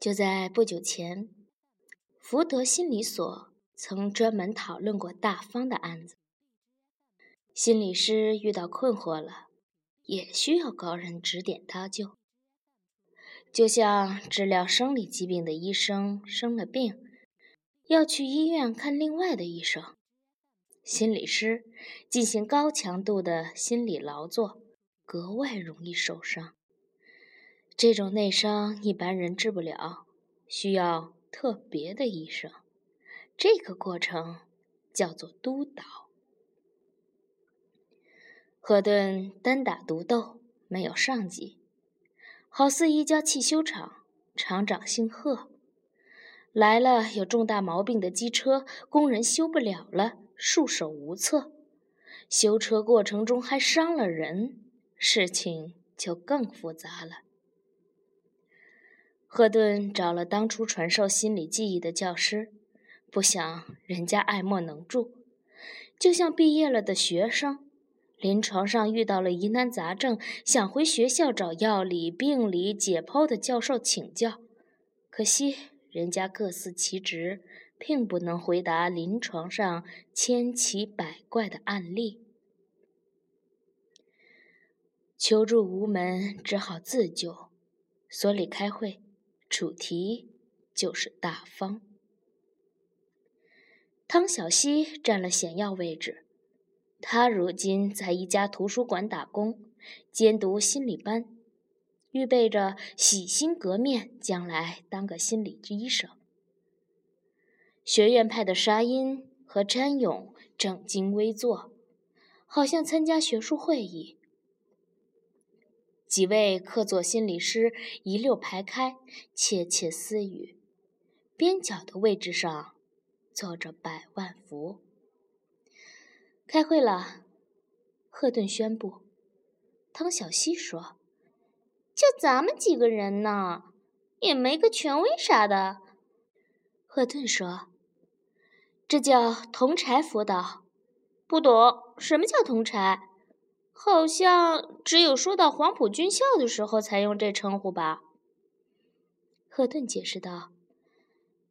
就在不久前，福德心理所曾专门讨论过大方的案子。心理师遇到困惑了，也需要高人指点搭救。就像治疗生理疾病的医生生了病，要去医院看另外的医生，心理师进行高强度的心理劳作，格外容易受伤。这种内伤一般人治不了，需要特别的医生。这个过程叫做督导。赫顿单打独斗，没有上级，好似一家汽修厂，厂长姓贺。来了有重大毛病的机车，工人修不了了，束手无策。修车过程中还伤了人，事情就更复杂了。赫顿找了当初传授心理记忆的教师，不想人家爱莫能助，就像毕业了的学生，临床上遇到了疑难杂症，想回学校找药理、病理解剖的教授请教，可惜人家各司其职，并不能回答临床上千奇百怪的案例，求助无门，只好自救，所里开会。主题就是大方。汤小希占了显要位置，他如今在一家图书馆打工，兼读心理班，预备着洗心革面，将来当个心理医生。学院派的沙音和詹勇正襟危坐，好像参加学术会议。几位客座心理师一溜排开，窃窃私语。边角的位置上坐着百万福。开会了，赫顿宣布。汤小希说：“就咱们几个人呢，也没个权威啥的。”赫顿说：“这叫同柴辅导。”不懂什么叫同柴？好像只有说到黄埔军校的时候才用这称呼吧？赫顿解释道：“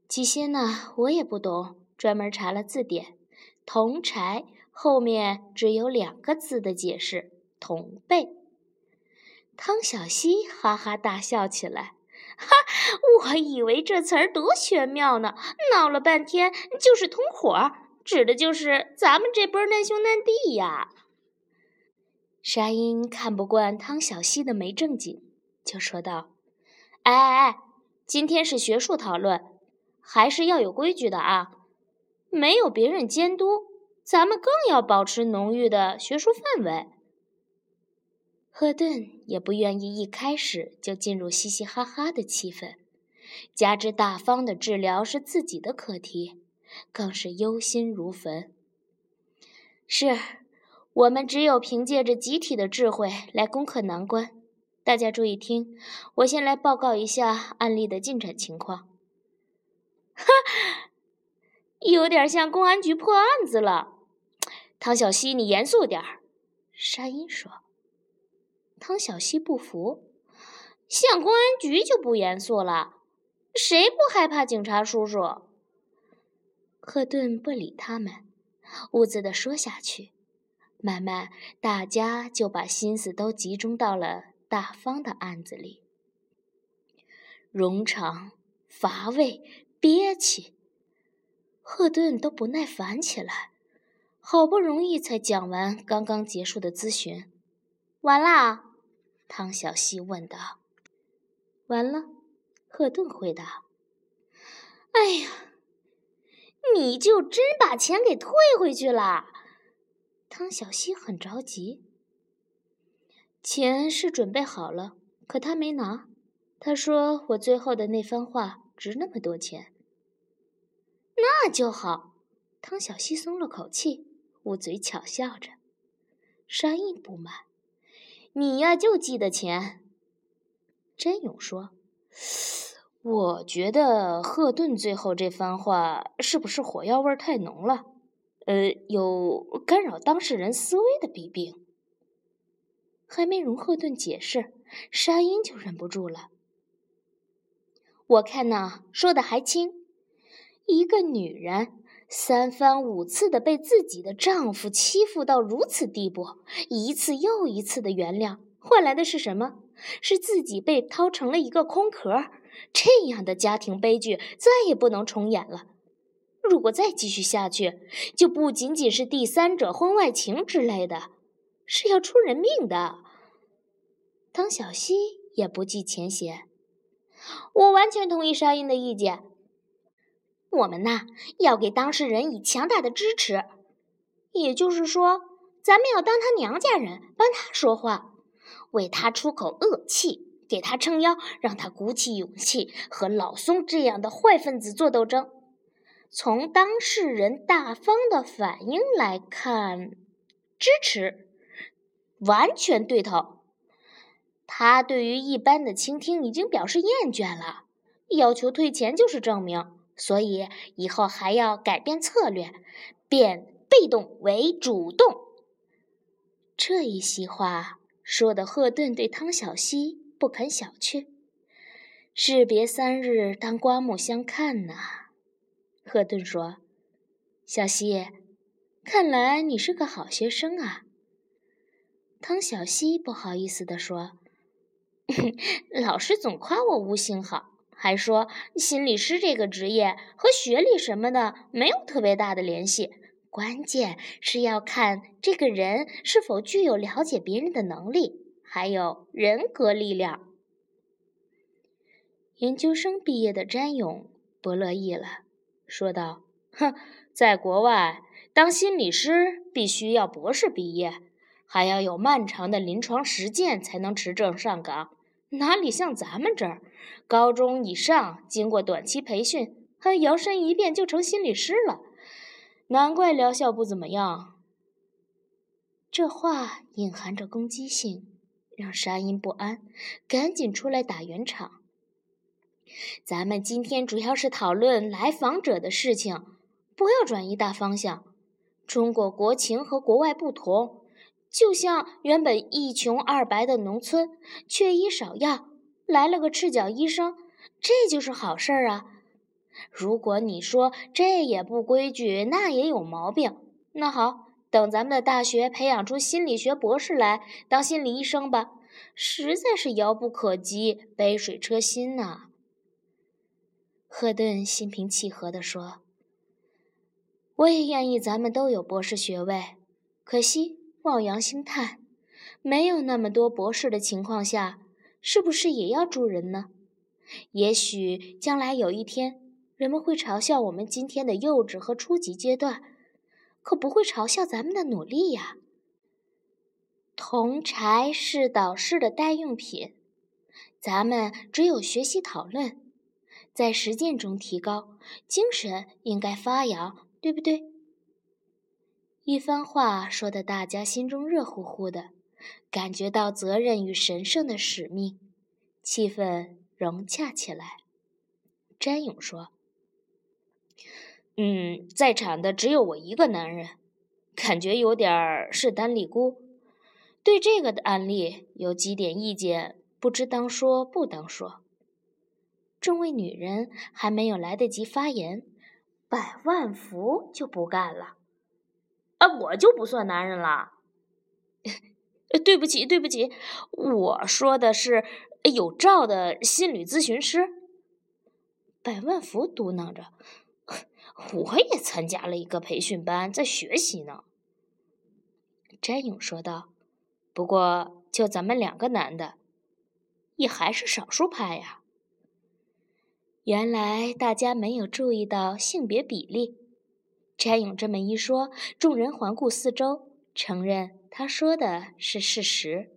起先呢，我也不懂，专门查了字典，同柴后面只有两个字的解释：同辈。”汤小西哈哈大笑起来：“哈，我以为这词儿多玄妙呢，闹了半天就是同伙，指的就是咱们这波难兄难弟呀。”沙鹰看不惯汤小希的没正经，就说道：“哎哎哎，今天是学术讨论，还是要有规矩的啊！没有别人监督，咱们更要保持浓郁的学术氛围。”赫顿也不愿意一开始就进入嘻嘻哈哈的气氛，加之大方的治疗是自己的课题，更是忧心如焚。是。我们只有凭借着集体的智慧来攻克难关。大家注意听，我先来报告一下案例的进展情况。哈，有点像公安局破案子了。汤小西，你严肃点儿。沙音说。汤小西不服，像公安局就不严肃了？谁不害怕警察叔叔？赫顿不理他们，兀自的说下去。慢慢，大家就把心思都集中到了大方的案子里。冗长、乏味、憋气，赫顿都不耐烦起来。好不容易才讲完刚刚结束的咨询，完了？汤小西问道。完了，赫顿回答。哎呀，你就真把钱给退回去了？汤小希很着急，钱是准备好了，可他没拿。他说：“我最后的那番话值那么多钱。”那就好。汤小希松了口气，捂嘴巧笑着。沙印不满：“你呀，就记得钱。”真勇说：“我觉得赫顿最后这番话是不是火药味太浓了？”呃，有干扰当事人思维的弊病。还没容赫顿解释，沙音就忍不住了。我看呢，说的还轻。一个女人三番五次的被自己的丈夫欺负到如此地步，一次又一次的原谅，换来的是什么？是自己被掏成了一个空壳。这样的家庭悲剧再也不能重演了。如果再继续下去，就不仅仅是第三者婚外情之类的，是要出人命的。汤小希也不计前嫌。我完全同意沙因的意见。我们呐，要给当事人以强大的支持，也就是说，咱们要当他娘家人，帮他说话，为他出口恶气，给他撑腰，让他鼓起勇气和老松这样的坏分子做斗争。从当事人大方的反应来看，支持，完全对头。他对于一般的倾听已经表示厌倦了，要求退钱就是证明。所以以后还要改变策略，变被动为主动。这一席话说的，赫顿对汤小希不肯小觑。士别三日，当刮目相看呐。赫顿说：“小希，看来你是个好学生啊。”汤小希不好意思地说。老师总夸我悟性好，还说心理师这个职业和学历什么的没有特别大的联系，关键是要看这个人是否具有了解别人的能力，还有人格力量。研究生毕业的詹勇不乐意了，说道：“哼，在国外当心理师必须要博士毕业，还要有漫长的临床实践才能持证上岗。”哪里像咱们这儿，高中以上经过短期培训，还摇身一变就成心理师了？难怪疗效不怎么样。这话隐含着攻击性，让沙音不安，赶紧出来打圆场。咱们今天主要是讨论来访者的事情，不要转移大方向。中国国情和国外不同。就像原本一穷二白的农村，缺医少药，来了个赤脚医生，这就是好事儿啊！如果你说这也不规矩，那也有毛病。那好，等咱们的大学培养出心理学博士来当心理医生吧，实在是遥不可及，杯水车薪呐。赫顿心平气和地说：“我也愿意，咱们都有博士学位，可惜。”望洋兴叹，没有那么多博士的情况下，是不是也要助人呢？也许将来有一天，人们会嘲笑我们今天的幼稚和初级阶段，可不会嘲笑咱们的努力呀。铜柴是导师的代用品，咱们只有学习讨论，在实践中提高，精神应该发扬，对不对？一番话说的，大家心中热乎乎的，感觉到责任与神圣的使命，气氛融洽起来。詹勇说：“嗯，在场的只有我一个男人，感觉有点儿势单力孤。对这个的案例有几点意见，不知当说不当说。”众位女人还没有来得及发言，百万福就不干了。啊，我就不算男人了。对不起，对不起，我说的是有照的心理咨询师。百万福嘟囔着：“我也参加了一个培训班，在学习呢。”詹勇说道：“不过，就咱们两个男的，也还是少数派呀。”原来大家没有注意到性别比例。詹勇这么一说，众人环顾四周，承认他说的是事实。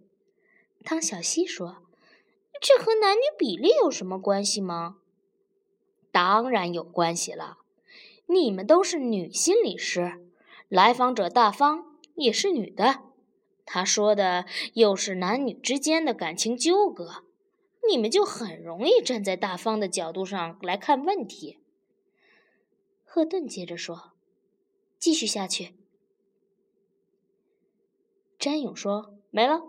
汤小希说：“这和男女比例有什么关系吗？”“当然有关系了，你们都是女心理师，来访者大方也是女的。他说的又是男女之间的感情纠葛，你们就很容易站在大方的角度上来看问题。”赫顿接着说。继续下去，詹勇说：“没了。”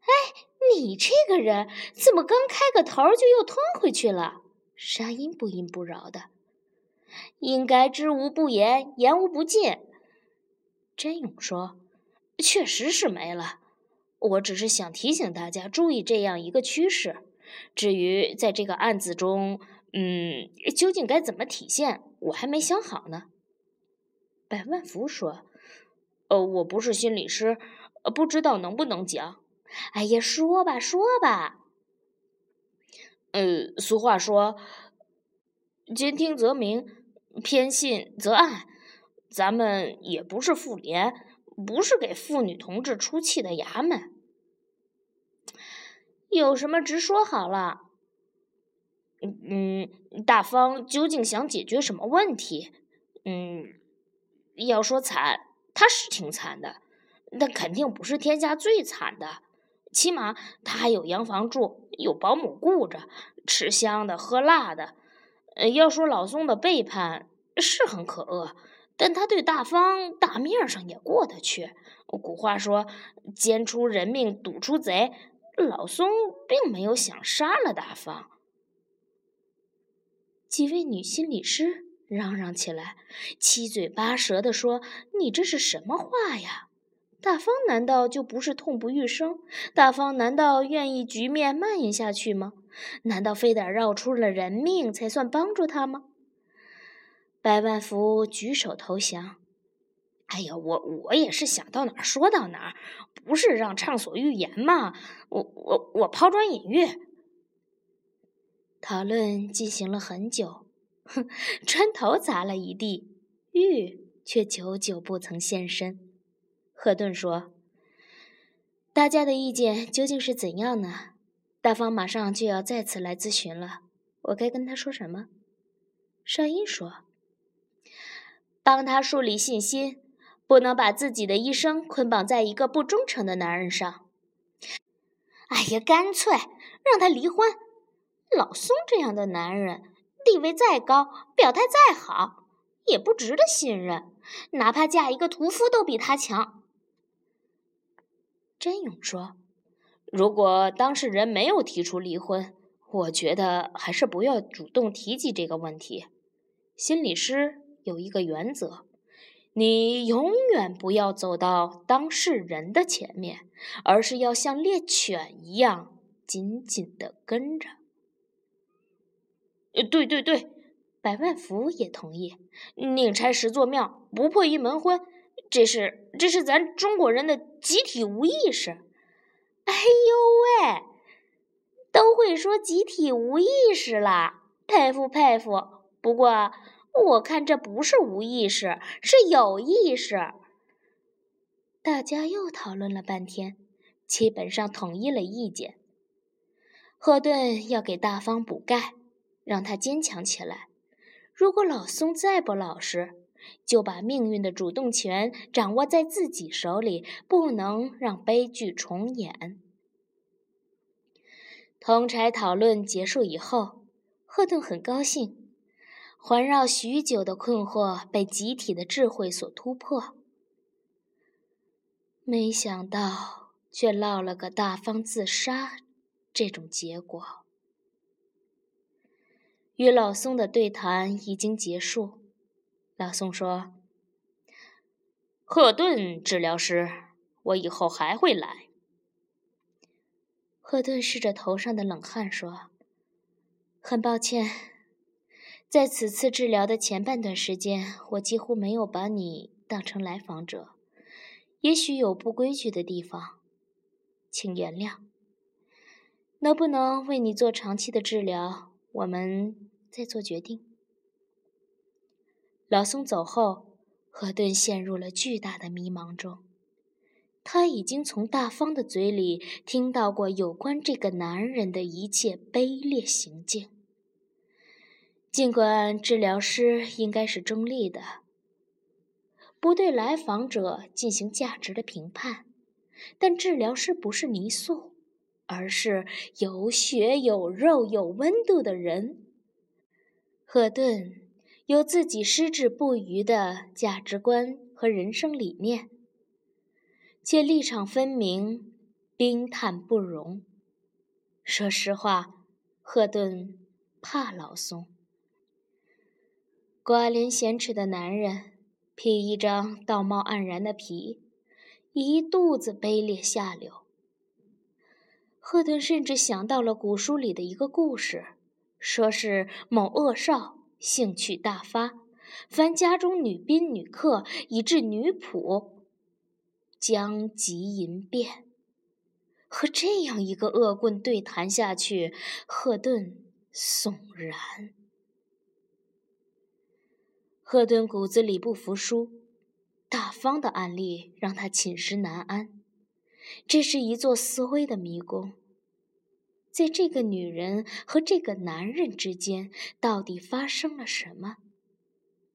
哎，你这个人怎么刚开个头就又吞回去了？沙鹰不依不饶的。应该知无不言，言无不尽。詹勇说：“确实是没了。我只是想提醒大家注意这样一个趋势。至于在这个案子中，嗯，究竟该怎么体现，我还没想好呢。”百万福说：“呃，我不是心理师，不知道能不能讲。哎呀，说吧，说吧。呃，俗话说，兼听则明。”偏信则暗，咱们也不是妇联，不是给妇女同志出气的衙门。有什么直说好了。嗯，大方究竟想解决什么问题？嗯，要说惨，他是挺惨的，但肯定不是天下最惨的。起码他还有洋房住，有保姆顾着，吃香的喝辣的。要说老宋的背叛是很可恶，但他对大方大面上也过得去。古话说“奸出人命，赌出贼”，老松并没有想杀了大方。几位女心理师嚷嚷起来，七嘴八舌地说：“你这是什么话呀？大方难道就不是痛不欲生？大方难道愿意局面蔓延下去吗？”难道非得绕出了人命才算帮助他吗？百万福举手投降。哎呀，我我也是想到哪儿说到哪儿，不是让畅所欲言吗？我我我抛砖引玉。讨论进行了很久，哼，砖头砸了一地，玉却久久不曾现身。赫顿说：“大家的意见究竟是怎样呢？”大方马上就要再次来咨询了，我该跟他说什么？少英说：“帮他树立信心，不能把自己的一生捆绑在一个不忠诚的男人上。哎呀，干脆让他离婚。老宋这样的男人，地位再高，表态再好，也不值得信任。哪怕嫁一个屠夫，都比他强。”真勇说。如果当事人没有提出离婚，我觉得还是不要主动提及这个问题。心理师有一个原则：你永远不要走到当事人的前面，而是要像猎犬一样紧紧的跟着。对对对，百万福也同意。宁拆十座庙，不破一门婚，这是这是咱中国人的集体无意识。哎呦喂，都会说集体无意识啦，佩服佩服。不过我看这不是无意识，是有意识。大家又讨论了半天，基本上统一了意见。赫顿要给大方补钙，让他坚强起来。如果老松再不老实，就把命运的主动权掌握在自己手里，不能让悲剧重演。同柴讨论结束以后，赫顿很高兴，环绕许久的困惑被集体的智慧所突破。没想到，却落了个大方自杀这种结果。与老宋的对谈已经结束。老宋说：“赫顿治疗师，我以后还会来。”赫顿拭着头上的冷汗说：“很抱歉，在此次治疗的前半段时间，我几乎没有把你当成来访者，也许有不规矩的地方，请原谅。能不能为你做长期的治疗，我们再做决定。”老宋走后，赫顿陷入了巨大的迷茫中。他已经从大方的嘴里听到过有关这个男人的一切卑劣行径。尽管治疗师应该是中立的，不对来访者进行价值的评判，但治疗师不是泥塑，而是有血有肉有温度的人。赫顿。有自己矢志不渝的价值观和人生理念，且立场分明，冰炭不容。说实话，赫顿怕老松。寡廉鲜耻的男人，披一张道貌岸然的皮，一肚子卑劣下流。赫顿甚至想到了古书里的一个故事，说是某恶少兴趣大发，凡家中女宾女客，以致女仆将及淫变。和这样一个恶棍对谈下去，赫顿悚然。赫顿骨子里不服输，大方的案例让他寝食难安。这是一座思维的迷宫。在这个女人和这个男人之间，到底发生了什么？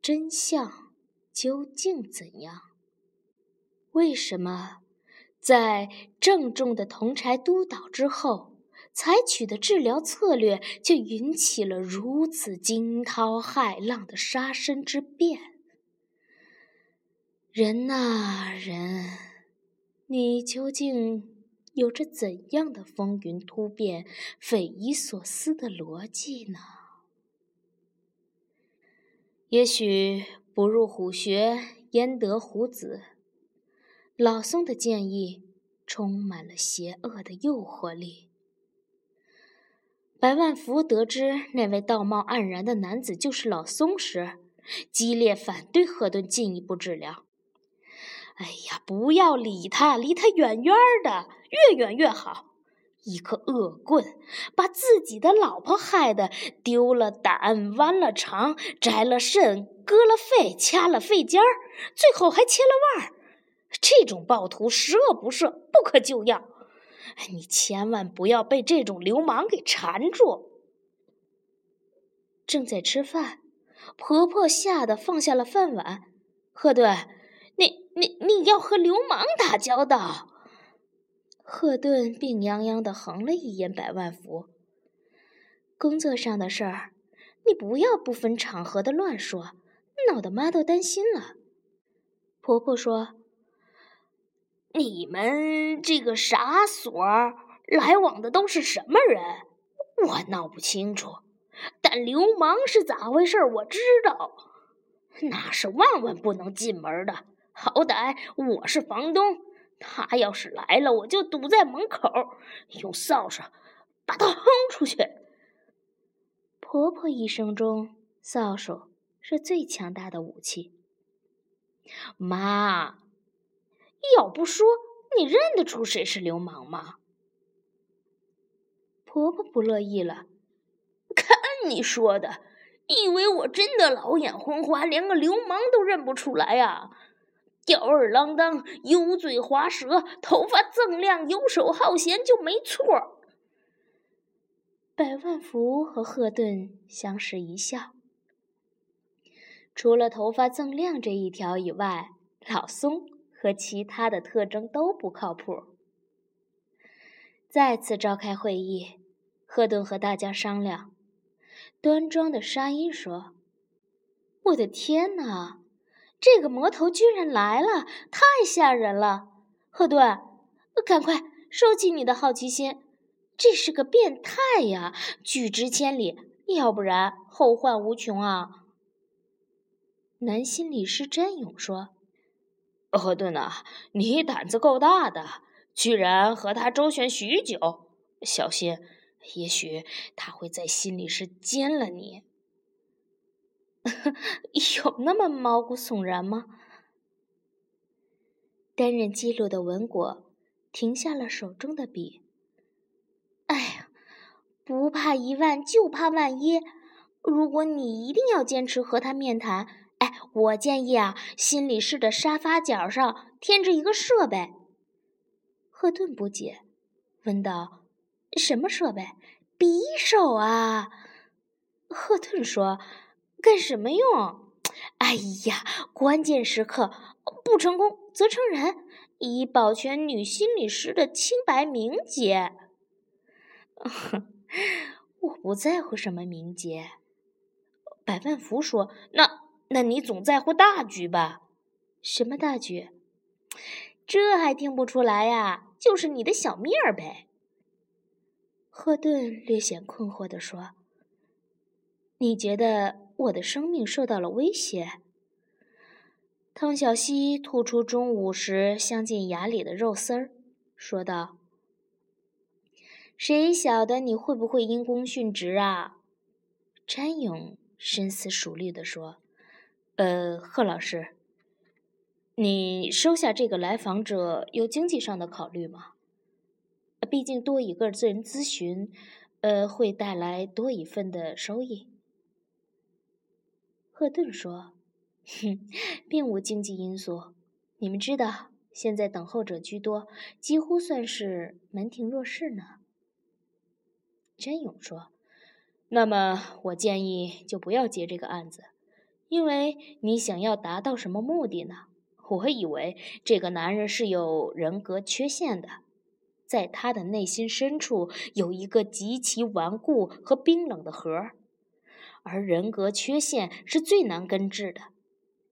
真相究竟怎样？为什么？在郑重的铜柴督导之后，采取的治疗策略却引起了如此惊涛骇浪的杀身之变。人呐，人，你究竟有着怎样的风云突变、匪夷所思的逻辑呢？也许不入虎穴，焉得虎子？老宋的建议充满了邪恶的诱惑力。百万福得知那位道貌岸然的男子就是老松时，激烈反对赫顿进一步治疗。哎呀，不要理他，离他远远的，越远越好。一个恶棍，把自己的老婆害得丢了胆、弯了肠、摘了肾、割了肺、掐了肺尖儿，最后还切了腕儿。这种暴徒十恶不赦，不可救药。你千万不要被这种流氓给缠住。正在吃饭，婆婆吓得放下了饭碗。赫顿，你你你要和流氓打交道？赫顿病殃殃的横了一眼百万福。工作上的事儿，你不要不分场合的乱说，闹得妈都担心了。婆婆说。你们这个傻所来往的都是什么人？我闹不清楚，但流氓是咋回事？我知道，那是万万不能进门的。好歹我是房东，他要是来了，我就堵在门口，用扫帚把他轰出去。婆婆一生中，扫帚是最强大的武器。妈。要不说，你认得出谁是流氓吗？婆婆不乐意了。看你说的，以为我真的老眼昏花，连个流氓都认不出来呀？吊儿郎当、油嘴滑舌、头发锃亮、游手好闲就没错。百万福和赫顿相视一笑。除了头发锃亮这一条以外，老松。和其他的特征都不靠谱。再次召开会议，赫顿和大家商量。端庄的沙音说：“我的天哪，这个魔头居然来了，太吓人了！赫顿，赶快收起你的好奇心，这是个变态呀，拒之千里，要不然后患无穷啊！”男心理师詹勇说。赫顿呐，你胆子够大的，居然和他周旋许久。小心，也许他会在心里是奸了你。有那么毛骨悚然吗？担任记录的文果停下了手中的笔。哎呀，不怕一万，就怕万一。如果你一定要坚持和他面谈。哎，我建议啊，心理室的沙发角上添置一个设备。赫顿不解，问道：“什么设备？匕首啊？”赫顿说：“干什么用？哎呀，关键时刻不成功则成仁，以保全女心理师的清白名节。”我不在乎什么名节。百万福说：“那。”那你总在乎大局吧？什么大局？这还听不出来呀？就是你的小命儿呗。赫顿略显困惑地说：“你觉得我的生命受到了威胁？”汤小西吐出中午时镶进牙里的肉丝儿，说道：“谁晓得你会不会因公殉职啊？”詹勇深思熟虑地说：“呃，贺老师。”你收下这个来访者有经济上的考虑吗？毕竟多一个人咨询，呃，会带来多一份的收益。赫顿说：“哼，并无经济因素。你们知道，现在等候者居多，几乎算是门庭若市呢。”真勇说：“那么，我建议就不要接这个案子，因为你想要达到什么目的呢？”我以为这个男人是有人格缺陷的，在他的内心深处有一个极其顽固和冰冷的核，而人格缺陷是最难根治的。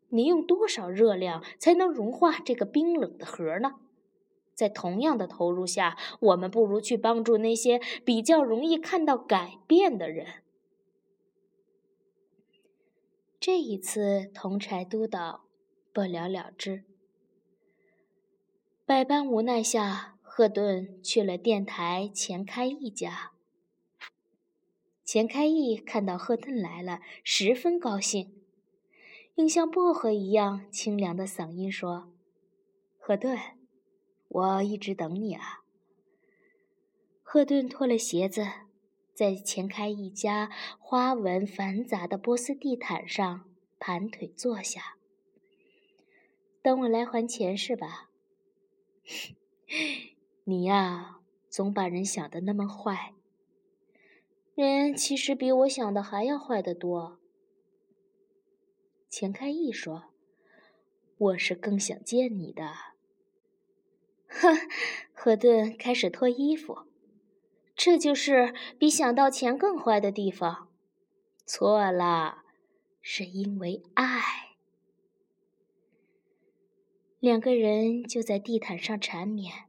你用多少热量才能融化这个冰冷的核呢？在同样的投入下，我们不如去帮助那些比较容易看到改变的人。这一次，同柴督导。不了了之。百般无奈下，赫顿去了电台钱开义家。钱开义看到赫顿来了，十分高兴，用像薄荷一样清凉的嗓音说：“赫顿，我一直等你啊。”赫顿脱了鞋子，在钱开义家花纹繁杂的波斯地毯上盘腿坐下。等我来还钱是吧？你呀，总把人想的那么坏。人其实比我想的还要坏得多。钱开义说：“我是更想见你的。”呵，何顿开始脱衣服。这就是比想到钱更坏的地方。错了，是因为爱。两个人就在地毯上缠绵，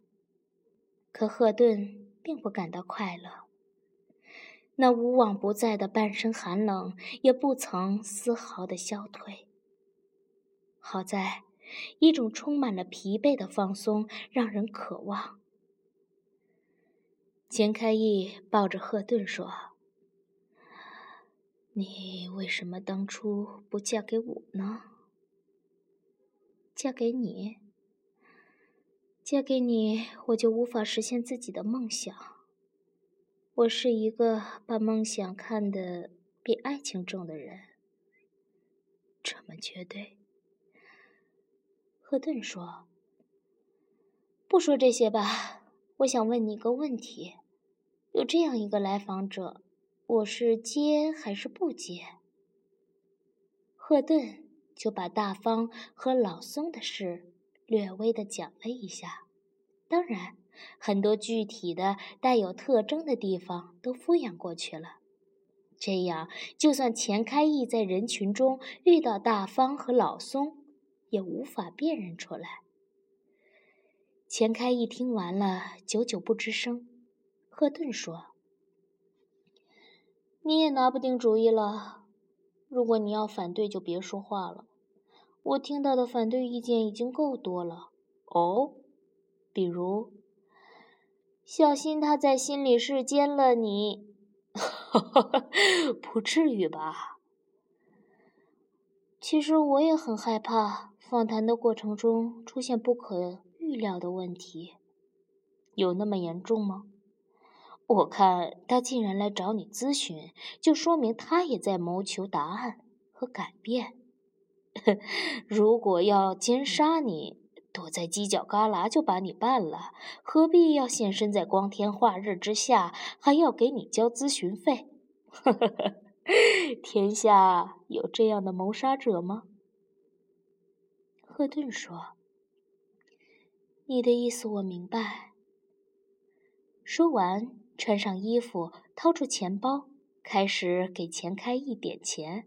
可赫顿并不感到快乐。那无往不在的半生寒冷也不曾丝毫的消退。好在，一种充满了疲惫的放松让人渴望。钱开义抱着赫顿说：“你为什么当初不嫁给我呢？”嫁给你，嫁给你，我就无法实现自己的梦想。我是一个把梦想看得比爱情重的人。这么绝对？赫顿说：“不说这些吧，我想问你一个问题：有这样一个来访者，我是接还是不接？”赫顿。就把大方和老松的事略微的讲了一下，当然，很多具体的带有特征的地方都敷衍过去了。这样，就算钱开义在人群中遇到大方和老松，也无法辨认出来。钱开义听完了，久久不吱声。赫顿说：“你也拿不定主意了。”如果你要反对，就别说话了。我听到的反对意见已经够多了。哦，比如，小心他在心理室奸了你。不至于吧？其实我也很害怕访谈的过程中出现不可预料的问题。有那么严重吗？我看他竟然来找你咨询，就说明他也在谋求答案和改变。如果要奸杀你，躲在犄角旮旯就把你办了，何必要现身在光天化日之下，还要给你交咨询费？天下有这样的谋杀者吗？赫顿说：“你的意思我明白。”说完。穿上衣服，掏出钱包，开始给钱开一点钱。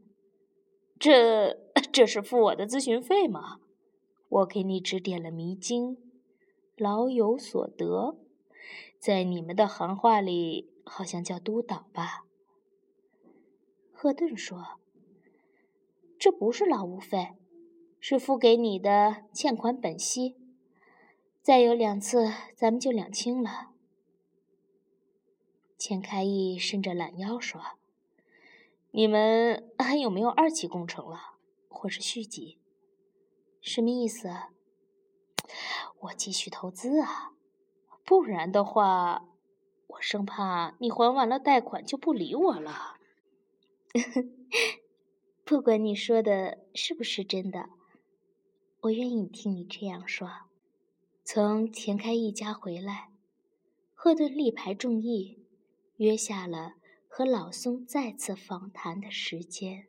这这是付我的咨询费吗？我给你指点了迷津，老有所得。在你们的行话里，好像叫督导吧？赫顿说：“这不是劳务费，是付给你的欠款本息。再有两次，咱们就两清了。”钱开义伸着懒腰说：“你们还有没有二期工程了，或是续集？什么意思？我继续投资啊，不然的话，我生怕你还完了贷款就不理我了。不管你说的是不是真的，我愿意听你这样说。”从钱开义家回来，赫顿力排众议。约下了和老松再次访谈的时间。